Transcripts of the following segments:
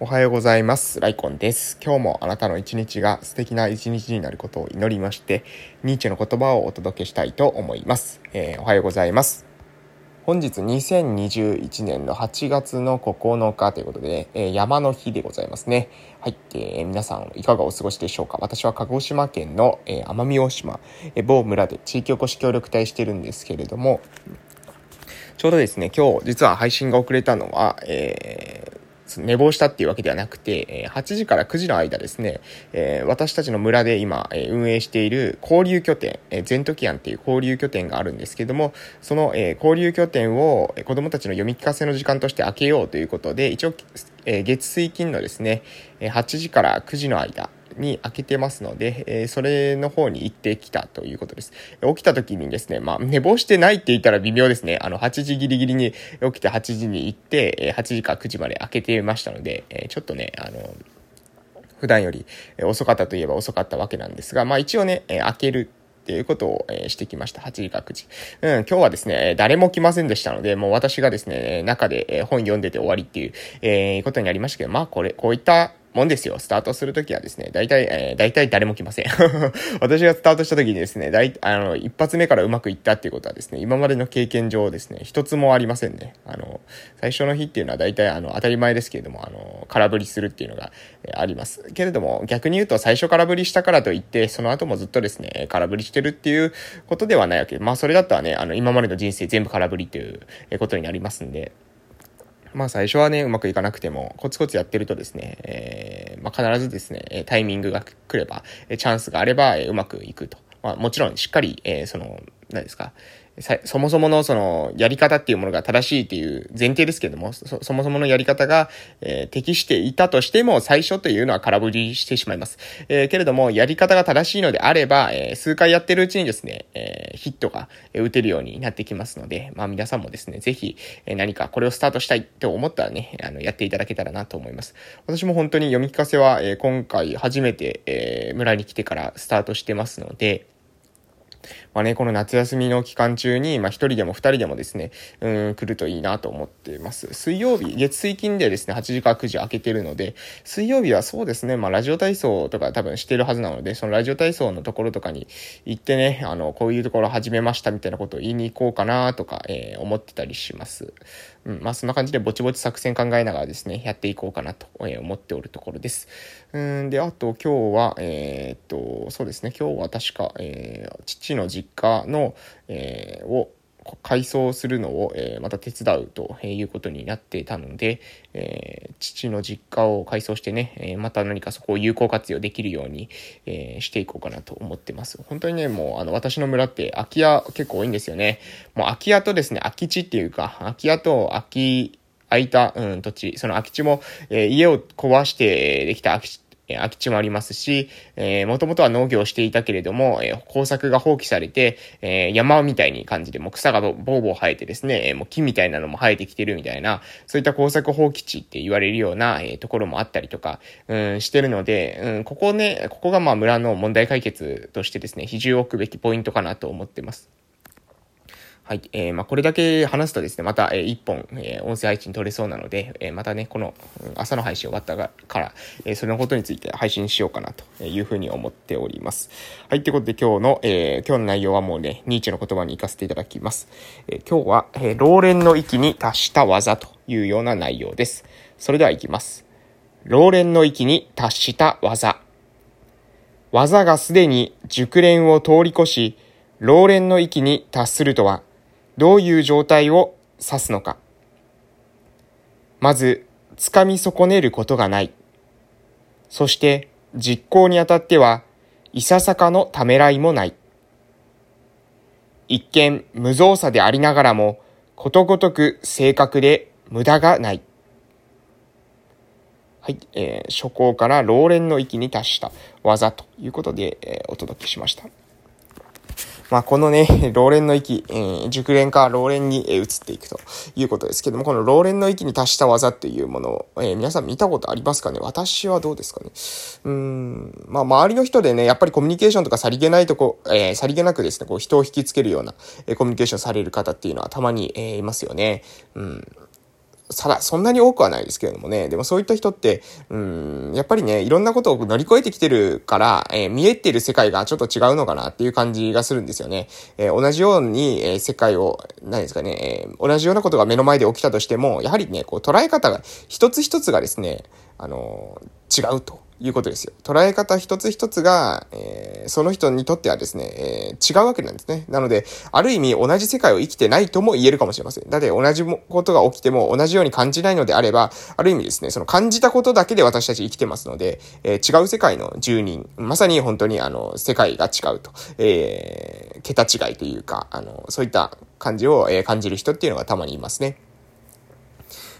おはようございます。ライコンです。今日もあなたの一日が素敵な一日になることを祈りまして、ニーチェの言葉をお届けしたいと思います。えー、おはようございます。本日2021年の8月の9日ということで、えー、山の日でございますね。はい、えー、皆さんいかがお過ごしでしょうか？私は鹿児島県の、えー、奄美大島、え某村で地域おこし協力隊してるんですけれども、ちょうどですね、今日実は配信が遅れたのは、えー寝坊したっていうわけではなくて、8時から9時の間ですね、私たちの村で今運営している交流拠点、ゼントキアンっていう交流拠点があるんですけども、その交流拠点を子供たちの読み聞かせの時間として開けようということで、一応、月水金のですね、8時から9時の間、に開けてますので、えー、それの方に行ってきたということです。起きた時にですね、まあ、寝坊してないって言ったら微妙ですね。あの、8時ギリギリに起きて8時に行って、8時か9時まで開けてましたので、え、ちょっとね、あの、普段より遅かったといえば遅かったわけなんですが、まあ一応ね、開けるっていうことを、えしてきました。8時か9時。うん、今日はですね、誰も来ませんでしたので、もう私がですね、中で本読んでて終わりっていう、え、ことになりましたけど、まあこれ、こういったもんですよ。スタートするときはですね、大体、えー、大体誰も来ません。私がスタートしたときにですね、大、あの、一発目からうまくいったっていうことはですね、今までの経験上ですね、一つもありませんね。あの、最初の日っていうのは大体、あの、当たり前ですけれども、あの、空振りするっていうのが、えー、あります。けれども、逆に言うと最初空振りしたからといって、その後もずっとですね、空振りしてるっていうことではないわけで、まあ、それだったらね、あの、今までの人生全部空振りっていうことになりますんで、まあ最初はね、うまくいかなくても、コツコツやってるとですね、えー、まあ必ずですね、タイミングが来れば、チャンスがあれば、うまくいくと。まあもちろんしっかり、えー、その、何ですか、そもそものそのやり方っていうものが正しいっていう前提ですけども、そそもそものやり方が、えー、適していたとしても最初というのは空振りしてしまいます。えー、けれども、やり方が正しいのであれば、えー、数回やってるうちにですね、えヒットが打てるようになってきますので、まあ皆さんもですね、ぜひ、え何かこれをスタートしたいと思ったらね、あの、やっていただけたらなと思います。私も本当に読み聞かせは、え今回初めて、え村に来てからスタートしてますので、まあね、この夏休みの期間中に、まあ一人でも二人でもですね、うん、来るといいなと思っています。水曜日、月水金でですね、8時か9時開けてるので、水曜日はそうですね、まあラジオ体操とか多分してるはずなので、そのラジオ体操のところとかに行ってね、あの、こういうところ始めましたみたいなことを言いに行こうかなとか、えー、思ってたりします。うん、まあそんな感じでぼちぼち作戦考えながらですね、やっていこうかなと思っておるところです。うんで、あと今日は、えー、っと、そうですね、今日は確か、えー、父の実実家の、えー、を改装するのを、えー、また手伝うということになってたので、えー、父の実家を改装してね、えー、また何かそこを有効活用できるように、えしていこうかなと思ってます。本当にね、もうあの私の村って空き家結構多いんですよね。もう空き家とですね、空き地っていうか、空き家と空き空いた、うん、土地、その空き地も、えー、家を壊してできた空き地え空き地もありますし、えー、もともとは農業をしていたけれども、えー、工作が放棄されて、えー、山みたいに感じで、もう草がボーボー生えてですねえ、もう木みたいなのも生えてきてるみたいな、そういった工作放棄地って言われるような、えー、ところもあったりとか、うん、してるので、うん、ここね、ここがまあ村の問題解決としてですね、比重を置くべきポイントかなと思ってます。はい。えー、まあ、これだけ話すとですね、また、えー、一本、えー、音声配信取れそうなので、えー、またね、この、朝の配信終わったから、えー、そのことについて配信しようかなというふうに思っております。はい。ということで今日の、えー、今日の内容はもうね、ニーチェの言葉に行かせていただきます。えー、今日は、えー、老練の域に達した技というような内容です。それでは行きます。老練の域に達した技。技がすでに熟練を通り越し、老練の域に達するとは、どういう状態を指すのか。まず、掴み損ねることがない。そして、実行にあたっては、いささかのためらいもない。一見無造作でありながらも、ことごとく正確で無駄がない。はい、えー、初行から老練の域に達した技ということで、えー、お届けしました。まあ、このね、老練の域、えー、熟練か老練に、え移っていくということですけども、この老練の域に達した技っていうものを、えー、皆さん見たことありますかね？私はどうですかね？うん、まあ、周りの人でね、やっぱりコミュニケーションとかさりげないとこ、えー、さりげなくですね、こう人を引きつけるような、えコミュニケーションされる方っていうのはたまに、えいますよね。うん。さだ、そんなに多くはないですけれどもね。でもそういった人って、うん、やっぱりね、いろんなことを乗り越えてきてるから、えー、見えてる世界がちょっと違うのかなっていう感じがするんですよね。えー、同じように、えー、世界を、何ですかね、え、同じようなことが目の前で起きたとしても、やはりね、こう捉え方が、一つ一つがですね、あの違うと。いうことですよ。捉え方一つ一つが、えー、その人にとってはですね、えー、違うわけなんですね。なので、ある意味同じ世界を生きてないとも言えるかもしれません。だって同じことが起きても同じように感じないのであれば、ある意味ですね、その感じたことだけで私たち生きてますので、えー、違う世界の住人、まさに本当にあの、世界が違うと、えー、桁違いというか、あの、そういった感じを、え、感じる人っていうのがたまにいますね。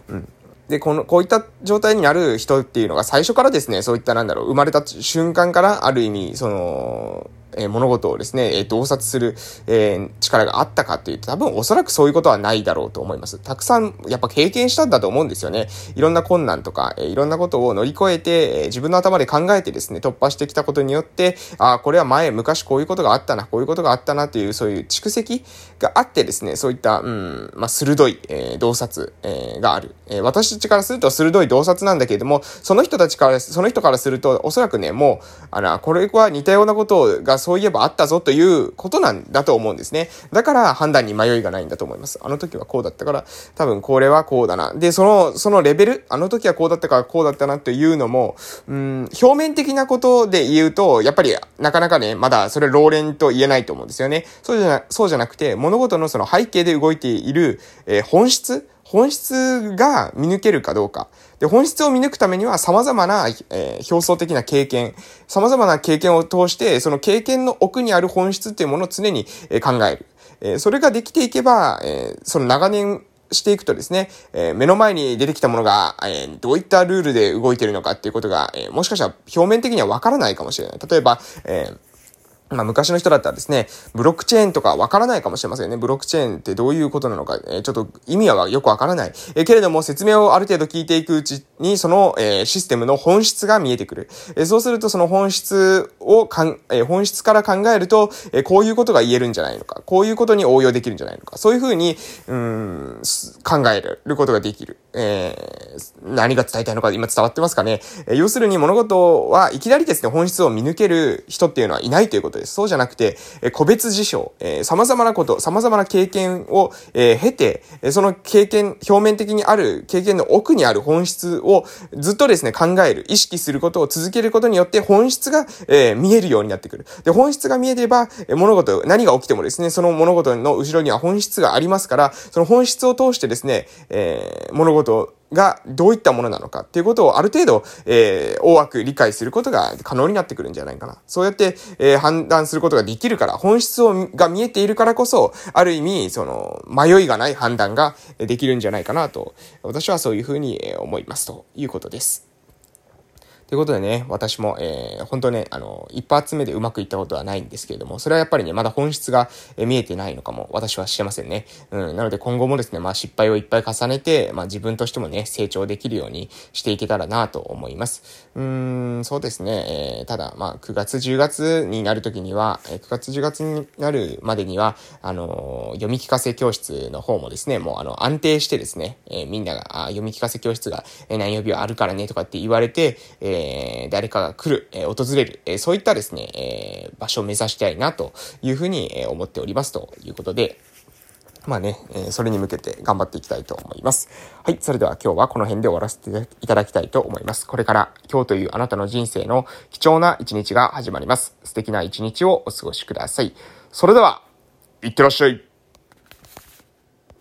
うん。で、この、こういった状態になる人っていうのが最初からですね、そういったなんだろう、生まれた瞬間からある意味、その、えー、物事をですね、えー、洞察する、えー、力があったかっていうと、多分おそらくそういうことはないだろうと思います。たくさん、やっぱ経験したんだと思うんですよね。いろんな困難とか、えー、いろんなことを乗り越えて、えー、自分の頭で考えてですね、突破してきたことによって、ああ、これは前、昔こういうことがあったな、こういうことがあったなっていう、そういう蓄積があってですね、そういった、うん、まあ、鋭い、えー、洞察、えー、がある。えー、私たちからすると鋭い洞察なんだけれども、その人たちから、その人からすると、おそらくね、もう、あの、これは似たようなことがそういえばあったぞということなんだと思うんですね。だから判断に迷いがないんだと思います。あの時はこうだったから、多分これはこうだな。で、その、そのレベル、あの時はこうだったからこうだったなというのも、うん、表面的なことで言うと、やっぱりなかなかね、まだそれ老練と言えないと思うんですよね。そうじゃな、そうじゃなくて、物事のその背景で動いている、えー、本質本質が見抜けるかどうか。で、本質を見抜くためには様々な、えー、表層的な経験、様々な経験を通して、その経験の奥にある本質っていうものを常に、えー、考える。えー、それができていけば、え、その長年していくとですね、え、目の前に出てきたものが、え、どういったルールで動いているのかっていうことが、え、もしかしたら表面的にはわからないかもしれない。例えば、えーまあ、昔の人だったらですね、ブロックチェーンとかわからないかもしれませんね。ブロックチェーンってどういうことなのか、えー、ちょっと意味はよくわからない。えー、けれども、説明をある程度聞いていくうちに、その、えー、システムの本質が見えてくる。えそうすると、その本質をかん、え本質から考えると、えこういうことが言えるんじゃないのか。こういうことに応用できるんじゃないのか。そういうふうに、うん、考えることができる。え何が伝えたいのか今伝わってますかね。え要するに物事はいきなりですね、本質を見抜ける人っていうのはいないということです。そうじゃなくて、え個別事象、えー、様々なこと、様々な経験を、えー、経て、えその経験、表面的にある経験の奥にある本質をずっとですね、考える、意識することを続けることによって本質が、えー、見えるようになってくる。で、本質が見えれば、え物事、何が起きてもですね、その物事の後ろには本質がありますから、その本質を通してですね、え物事をがどういったものなのかっていうことをある程度、えー、大枠理解することが可能になってくるんじゃないかな。そうやって、えー、判断することができるから、本質をが見えているからこそ、ある意味、その、迷いがない判断ができるんじゃないかなと、私はそういうふうに思いますということです。ということでね、私も、えー、本当ね、あの、一発目でうまくいったことはないんですけれども、それはやっぱりね、まだ本質が、見えてないのかも、私はしてませんね。うん、なので今後もですね、まあ失敗をいっぱい重ねて、まあ自分としてもね、成長できるようにしていけたらなと思います。うーん、そうですね、えー、ただ、まあ9月、10月になるときには、えー、9月、10月になるまでには、あのー、読み聞かせ教室の方もですね、もうあの、安定してですね、えー、みんなが、あ読み聞かせ教室が、何曜日はあるからねとかって言われて、えーえー、誰かが来る、えー、訪れる、えー、そういったですね、え、場所を目指したいなというふうに、え、思っておりますということで、まあね、え、それに向けて頑張っていきたいと思います。はい。それでは今日はこの辺で終わらせていただきたいと思います。これから今日というあなたの人生の貴重な一日が始まります。素敵な一日をお過ごしください。それでは、いってらっしゃい。